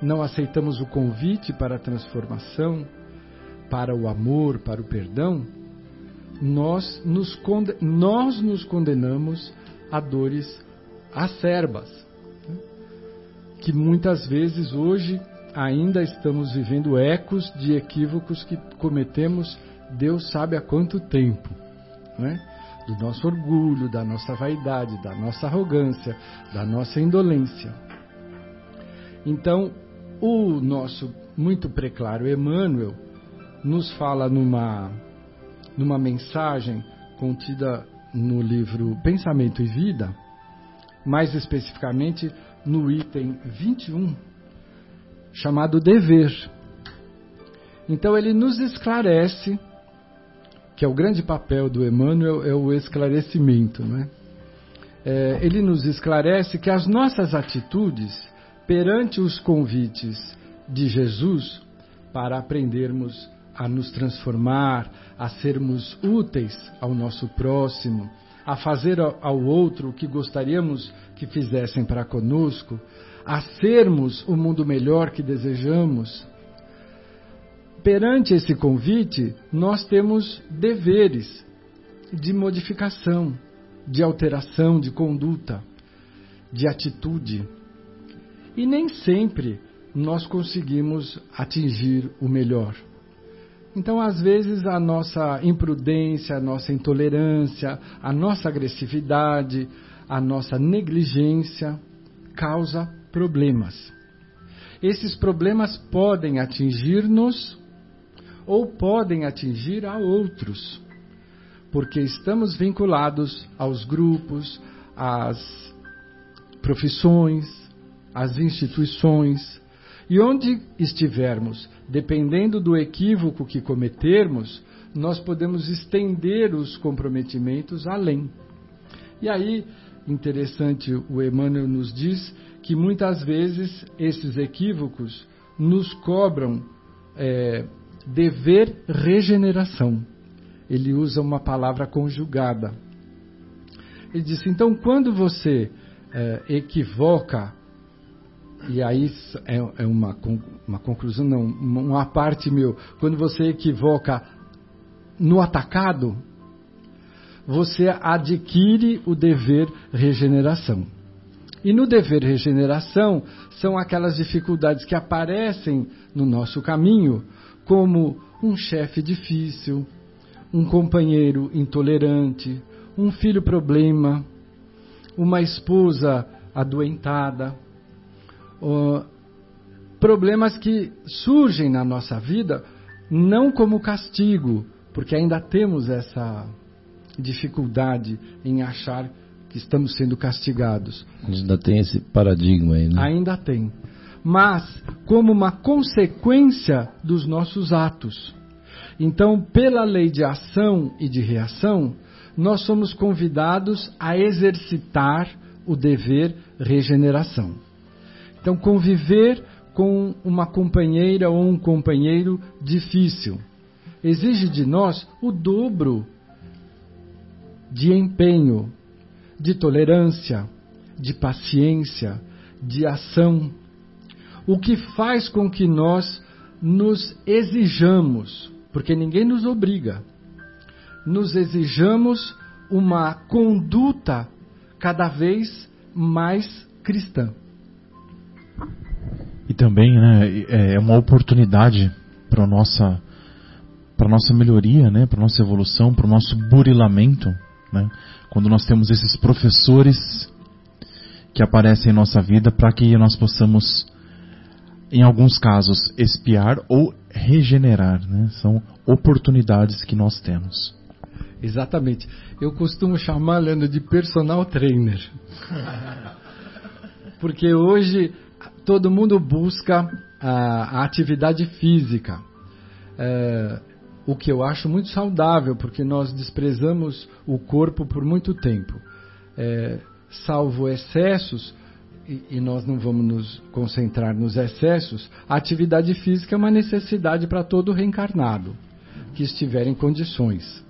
não aceitamos o convite para a transformação, para o amor, para o perdão, nós nos, nós nos condenamos a dores acerbas, né? que muitas vezes hoje ainda estamos vivendo ecos de equívocos que cometemos, Deus sabe há quanto tempo. Né? do nosso orgulho, da nossa vaidade, da nossa arrogância, da nossa indolência. Então, o nosso muito preclaro Emmanuel nos fala numa, numa mensagem contida no livro Pensamento e Vida, mais especificamente no item 21, chamado Dever. Então, ele nos esclarece que é o grande papel do Emmanuel, é o esclarecimento. Né? É, ele nos esclarece que as nossas atitudes perante os convites de Jesus para aprendermos a nos transformar, a sermos úteis ao nosso próximo, a fazer ao outro o que gostaríamos que fizessem para conosco, a sermos o mundo melhor que desejamos, perante esse convite, nós temos deveres de modificação, de alteração de conduta, de atitude. E nem sempre nós conseguimos atingir o melhor. Então, às vezes, a nossa imprudência, a nossa intolerância, a nossa agressividade, a nossa negligência causa problemas. Esses problemas podem atingir-nos ou podem atingir a outros, porque estamos vinculados aos grupos, às profissões, às instituições, e onde estivermos, dependendo do equívoco que cometermos, nós podemos estender os comprometimentos além. E aí, interessante, o Emmanuel nos diz que muitas vezes esses equívocos nos cobram é, dever regeneração. Ele usa uma palavra conjugada. Ele disse: então, quando você é, equivoca, e aí é, é uma, uma conclusão, não, uma parte meu, quando você equivoca no atacado, você adquire o dever regeneração. E no dever regeneração são aquelas dificuldades que aparecem no nosso caminho, como um chefe difícil, um companheiro intolerante, um filho problema, uma esposa adoentada, problemas que surgem na nossa vida não como castigo, porque ainda temos essa dificuldade em achar que estamos sendo castigados. Ainda tem esse paradigma aí, né? Ainda tem mas como uma consequência dos nossos atos. Então, pela lei de ação e de reação, nós somos convidados a exercitar o dever regeneração. Então, conviver com uma companheira ou um companheiro difícil exige de nós o dobro de empenho, de tolerância, de paciência, de ação o que faz com que nós nos exijamos, porque ninguém nos obriga, nos exijamos uma conduta cada vez mais cristã. E também né, é, é uma oportunidade para a nossa, para nossa melhoria, né, para nossa evolução, para o nosso burilamento. Né, quando nós temos esses professores que aparecem em nossa vida para que nós possamos em alguns casos, espiar ou regenerar. Né? São oportunidades que nós temos. Exatamente. Eu costumo chamar, Leandro, de personal trainer. Porque hoje todo mundo busca a, a atividade física. É, o que eu acho muito saudável, porque nós desprezamos o corpo por muito tempo. É, salvo excessos, e, nós não vamos nos concentrar nos excessos, a atividade física é uma necessidade para todo reencarnado que estiver em condições.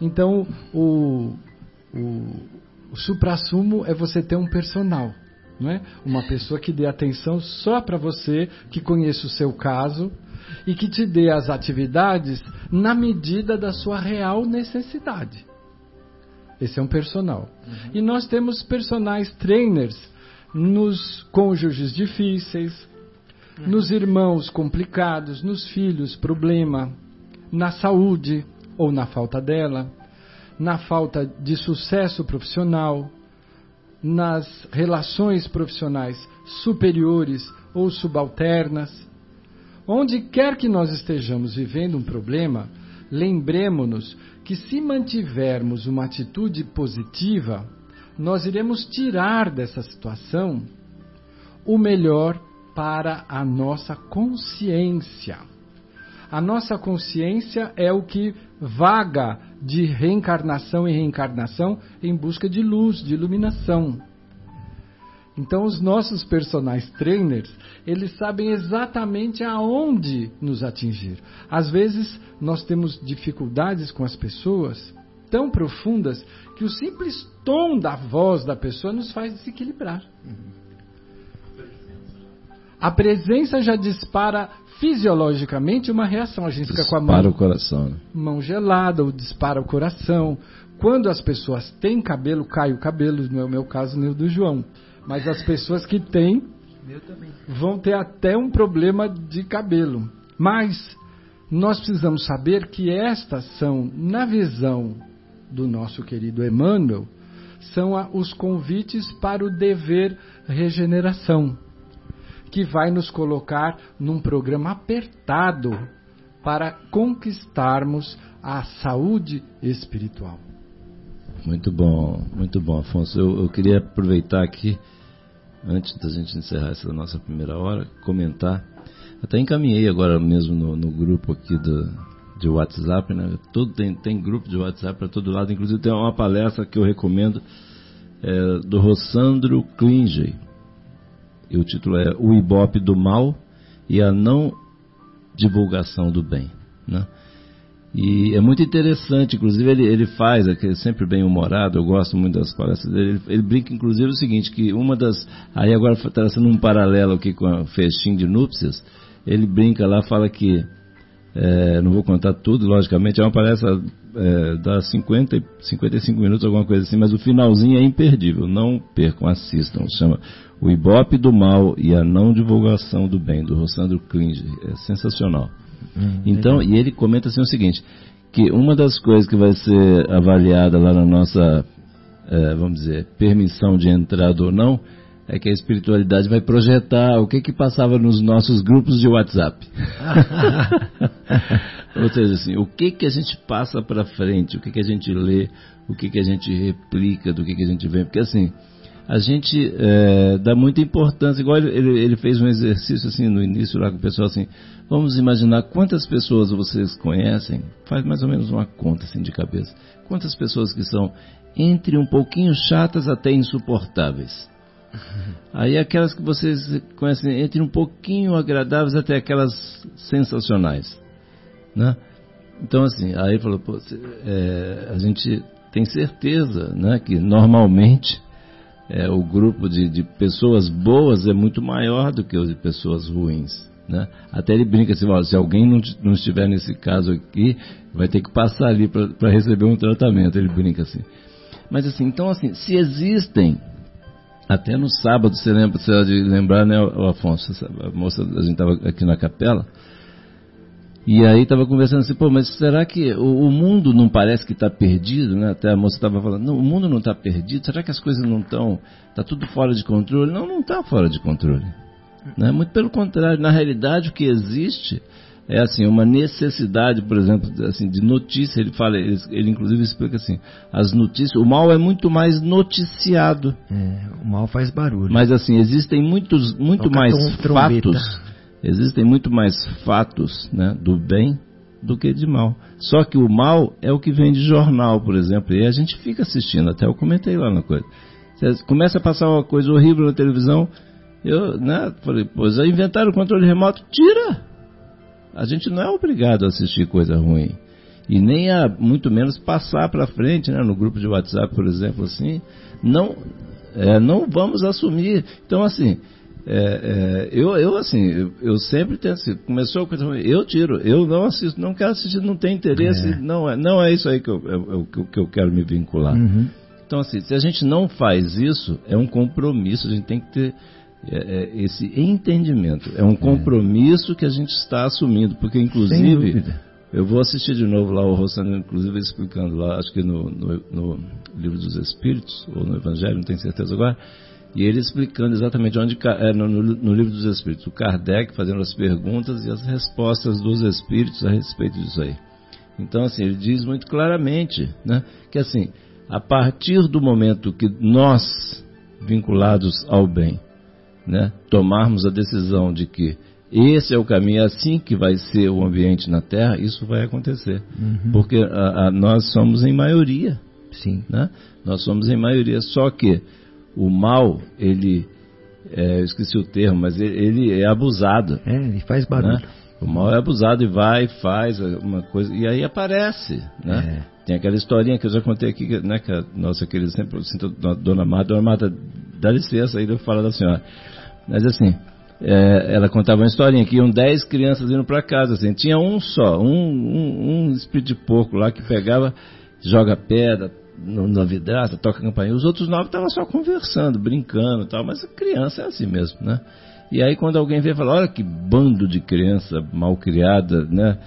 Então, o, o, o suprassumo é você ter um personal, não é? Uma pessoa que dê atenção só para você, que conheça o seu caso e que te dê as atividades na medida da sua real necessidade. Esse é um personal. Uhum. E nós temos personagens trainers nos cônjuges difíceis, uhum. nos irmãos complicados, nos filhos problema, na saúde, ou na falta dela, na falta de sucesso profissional, nas relações profissionais superiores ou subalternas. Onde quer que nós estejamos vivendo um problema, lembremos-nos que se mantivermos uma atitude positiva, nós iremos tirar dessa situação o melhor para a nossa consciência. A nossa consciência é o que vaga de reencarnação em reencarnação em busca de luz, de iluminação. Então, os nossos personagens trainers, eles sabem exatamente aonde nos atingir. Às vezes, nós temos dificuldades com as pessoas tão profundas que o simples tom da voz da pessoa nos faz desequilibrar. A presença já dispara fisiologicamente uma reação. A gente dispara fica com a mão, o coração. Né? mão gelada ou dispara o coração. Quando as pessoas têm cabelo, cai o cabelo, não é o meu caso nem o do João. Mas as pessoas que têm vão ter até um problema de cabelo. Mas nós precisamos saber que estas são, na visão do nosso querido Emmanuel, são os convites para o dever regeneração que vai nos colocar num programa apertado para conquistarmos a saúde espiritual. Muito bom, muito bom, Afonso. Eu, eu queria aproveitar aqui, antes da gente encerrar essa nossa primeira hora, comentar. Até encaminhei agora mesmo no, no grupo aqui do, de WhatsApp, né? Tudo tem, tem grupo de WhatsApp para todo lado. Inclusive tem uma palestra que eu recomendo é, do Rossandro Klinger e o título é O Ibope do Mal e a Não Divulgação do Bem. Né? E é muito interessante, inclusive ele, ele faz, é, é sempre bem humorado, eu gosto muito das palestras dele, ele, ele, brinca inclusive o seguinte, que uma das, aí agora traçando um paralelo aqui com a festim de núpcias, ele brinca lá, fala que, é, não vou contar tudo, logicamente, é uma palestra é, dá 50, 55 minutos, alguma coisa assim, mas o finalzinho é imperdível, não percam, assistam, chama o Ibope do Mal e a Não Divulgação do Bem, do Rossandro Klinger. É sensacional. Hum, então, e ele comenta assim o seguinte, que uma das coisas que vai ser avaliada lá na nossa, é, vamos dizer, permissão de entrada ou não, é que a espiritualidade vai projetar o que que passava nos nossos grupos de WhatsApp. ou seja, assim, o que que a gente passa para frente, o que que a gente lê, o que que a gente replica, do que que a gente vê, porque assim, a gente é, dá muita importância, igual ele, ele, fez um exercício assim no início lá com o pessoal assim, vamos imaginar quantas pessoas vocês conhecem, faz mais ou menos uma conta assim de cabeça, quantas pessoas que são entre um pouquinho chatas até insuportáveis. Aí aquelas que vocês conhecem entre um pouquinho agradáveis até aquelas sensacionais, né? Então assim, aí falou, pô, é, a gente tem certeza, né, que normalmente é, o grupo de, de, pessoas boas é muito maior do que o de pessoas ruins. Né? Até ele brinca assim, se alguém não, não estiver nesse caso aqui, vai ter que passar ali para receber um tratamento. Ele brinca assim. Mas assim, então assim, se existem, até no sábado, você lembra, você de lembrar, né, Afonso, a moça, a gente estava aqui na capela, e aí estava conversando assim, pô, mas será que o, o mundo não parece que está perdido, né? Até a moça estava falando, não, o mundo não está perdido, será que as coisas não estão, está tudo fora de controle? Não, não está fora de controle. Né? Muito pelo contrário, na realidade o que existe, é assim uma necessidade, por exemplo, assim de notícia. Ele fala, ele, ele inclusive explica assim, as notícias, o mal é muito mais noticiado. É, o mal faz barulho. Mas assim existem muitos, muito Toca mais fatos, existem muito mais fatos, né, do bem do que de mal. Só que o mal é o que vem de jornal, por exemplo, e a gente fica assistindo. Até eu comentei lá na coisa. Você começa a passar uma coisa horrível na televisão, eu, né, falei, pois inventaram o controle remoto, tira. A gente não é obrigado a assistir coisa ruim. E nem a, muito menos, passar para frente, né, no grupo de WhatsApp, por exemplo, assim. Não, é, não vamos assumir. Então, assim, é, é, eu, eu, assim, eu, eu sempre tento, assim, começou a coisa eu tiro, eu não assisto, não quero assistir, não tem interesse, É. não, é, não é isso aí que eu, é, é eu- que eu quero me vincular. Uhum. Então, assim, se a gente não faz isso, é um compromisso, a gente tem que ter é, é, esse entendimento. É um compromisso que a gente está assumindo, porque, inclusive, eu vou assistir de novo lá o Rossano, inclusive, explicando lá, acho que no, no, no Livro dos Espíritos, ou no Evangelho, não tenho certeza agora, e ele explicando exatamente onde, é, no, no- Livro dos Espíritos, o Kardec fazendo as perguntas e as respostas dos Espíritos a respeito disso aí. Então, assim, ele diz muito claramente, né, que assim, a partir do momento que nós, vinculados ao bem, né, tomarmos a decisão de que esse é o caminho, é assim que vai ser o ambiente na Terra, isso vai acontecer. Porque a- a- nós somos em maioria, Sim. né? Nós somos em maioria, só que o mal, ele, é, eu esqueci o termo, mas ele, ele é abusado. É, ele faz barulho. Né? O mal é abusado e vai, faz uma coisa, e aí aparece, né? Tem aquela historinha que eu já contei aqui, que, né, que a nossa querida sempre, Dona Marta, Dona Marta, dá licença aí, eu falo da senhora. Mas assim, é, ela contava uma historinha que iam 10 crianças indo para casa, assim, tinha um só, um, um, um espírito de porco lá que pegava, joga pedra no, na vidraça, toca campainha. Os outros nove estavam só conversando, brincando e tal, mas a criança é assim mesmo, né? E aí quando alguém vê fala, olha que bando de criança mal criada, né?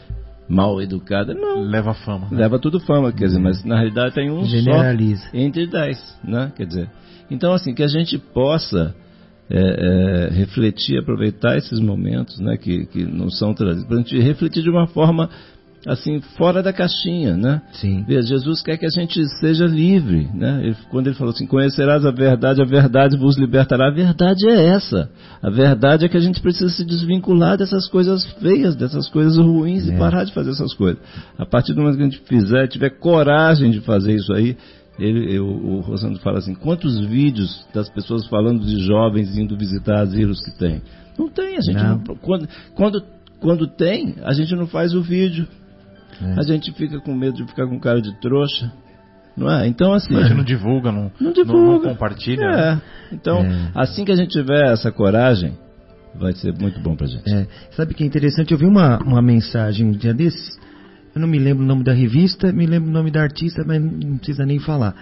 Mal educada, não. Leva fama. né? Leva tudo fama, quer dizer, mas na realidade tem um Generaliza. só entre dez, né? Quer dizer, então assim, que a gente possa é, é, refletir, aproveitar esses momentos, né? Que, que não são trazidos, para a gente refletir de uma forma assim, fora da caixinha, né? Sim. Veja, Jesus quer que a gente seja livre, né? Ele- quando ele falou assim, conhecerás a verdade, a verdade vos libertará. A verdade é essa. A verdade é que a gente precisa se desvincular dessas coisas feias, dessas coisas ruins É. e parar de fazer essas coisas. A partir do momento que a gente fizer, tiver coragem de fazer isso aí, ele, eu- o Rosando fala assim, quantos vídeos das pessoas falando de jovens indo visitar asilos que tem? Não tem, a gente Não. não- quando, quando, quando tem, a gente não faz o vídeo. É. A gente fica com medo de ficar com cara de trouxa. Não é? Então, assim. A gente não divulga, não, Não divulga. não compartilha. né? É. Então, É. assim que a gente tiver essa coragem, vai ser muito bom pra gente. É, sabe que é interessante? Eu vi uma, uma mensagem um dia desses. Eu não me lembro o nome da revista, me lembro o nome da artista, mas não precisa nem falar.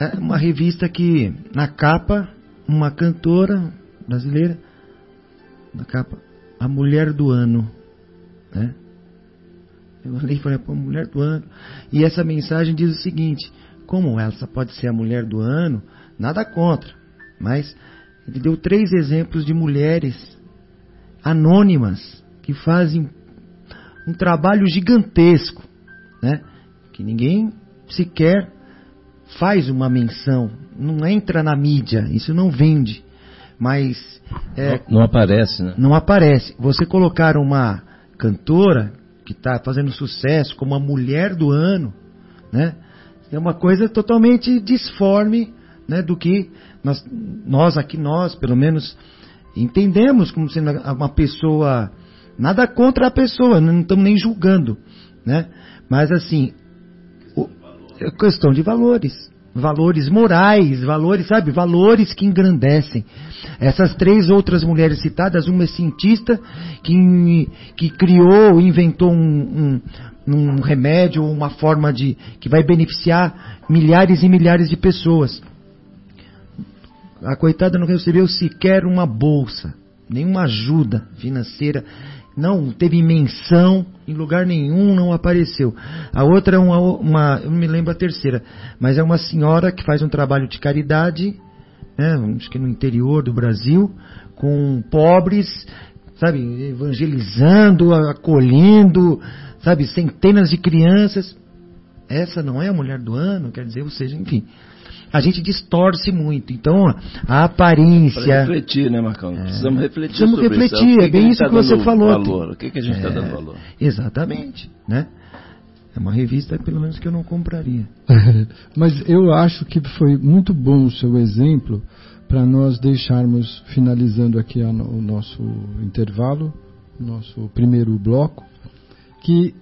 É uma revista que, na capa, uma cantora brasileira, na capa, a mulher do ano. Né? E falei, pô, mulher do ano. E essa mensagem diz o seguinte: como essa pode ser a mulher do ano, nada contra. Mas ele deu três exemplos de mulheres anônimas que fazem um trabalho gigantesco, né? Que ninguém sequer faz uma menção, não entra na mídia, isso não vende, mas é, Não aparece, né? não aparece. Você colocar uma cantora que está fazendo sucesso como a mulher do ano, né? É uma coisa totalmente disforme, né, do que nós, nós aqui nós, pelo menos, entendemos como sendo uma pessoa nada contra a pessoa, não estamos nem julgando, né? Mas assim, o- é questão de valores, valores morais, valores, sabe, valores que engrandecem. Essas três outras mulheres citadas, uma é cientista que, que criou, inventou um, um, um remédio, uma forma de que vai beneficiar milhares e milhares de pessoas. A coitada não recebeu sequer uma bolsa, nenhuma ajuda financeira, não teve menção em lugar nenhum, não apareceu. A outra é uma, uma eu não me lembro a terceira, mas é uma senhora que faz um trabalho de caridade, né, acho que no interior do Brasil, com pobres, sabe, evangelizando, acolhendo, sabe, centenas de crianças. Essa não é a mulher do ano, quer dizer, ou seja, enfim. A gente distorce muito. Então, a aparência. Para refletir, né, Marcão? É, precisamos refletir. Precisamos refletir, isso. é bem isso que, que você falou. Valor? O que, que a gente está é, dando valor? Exatamente, né? É uma revista, pelo menos, que eu não compraria. Mas eu acho que foi muito bom o seu exemplo para nós deixarmos, finalizando aqui o nosso intervalo, nosso primeiro bloco, que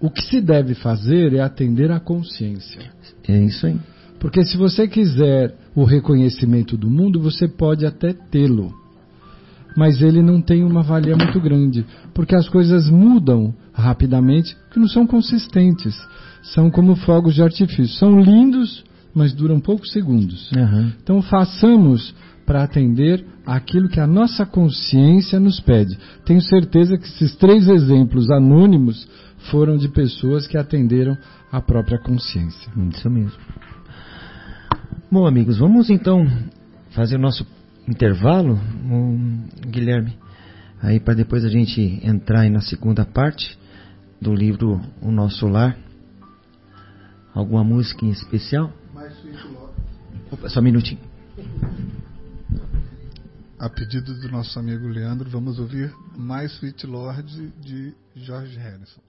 o que se deve fazer é atender à consciência. É isso aí. Porque se você quiser o reconhecimento do mundo, você pode até tê-lo. Mas ele não tem uma valia muito grande. Porque as coisas mudam rapidamente, que não são consistentes. São como fogos de artifício. São lindos, mas duram poucos segundos. Uhum. Então façamos para atender aquilo que a nossa consciência nos pede. Tenho certeza que esses três exemplos anônimos foram de pessoas que atenderam a própria consciência. Isso mesmo. Bom, amigos, vamos então fazer o nosso intervalo, Guilherme, aí para depois a gente entrar na segunda parte do livro O Nosso Lar. Alguma música em especial? Mais Opa, só um minutinho. A pedido do nosso amigo Leandro, vamos ouvir Mais Sweet Lord de George Harrison.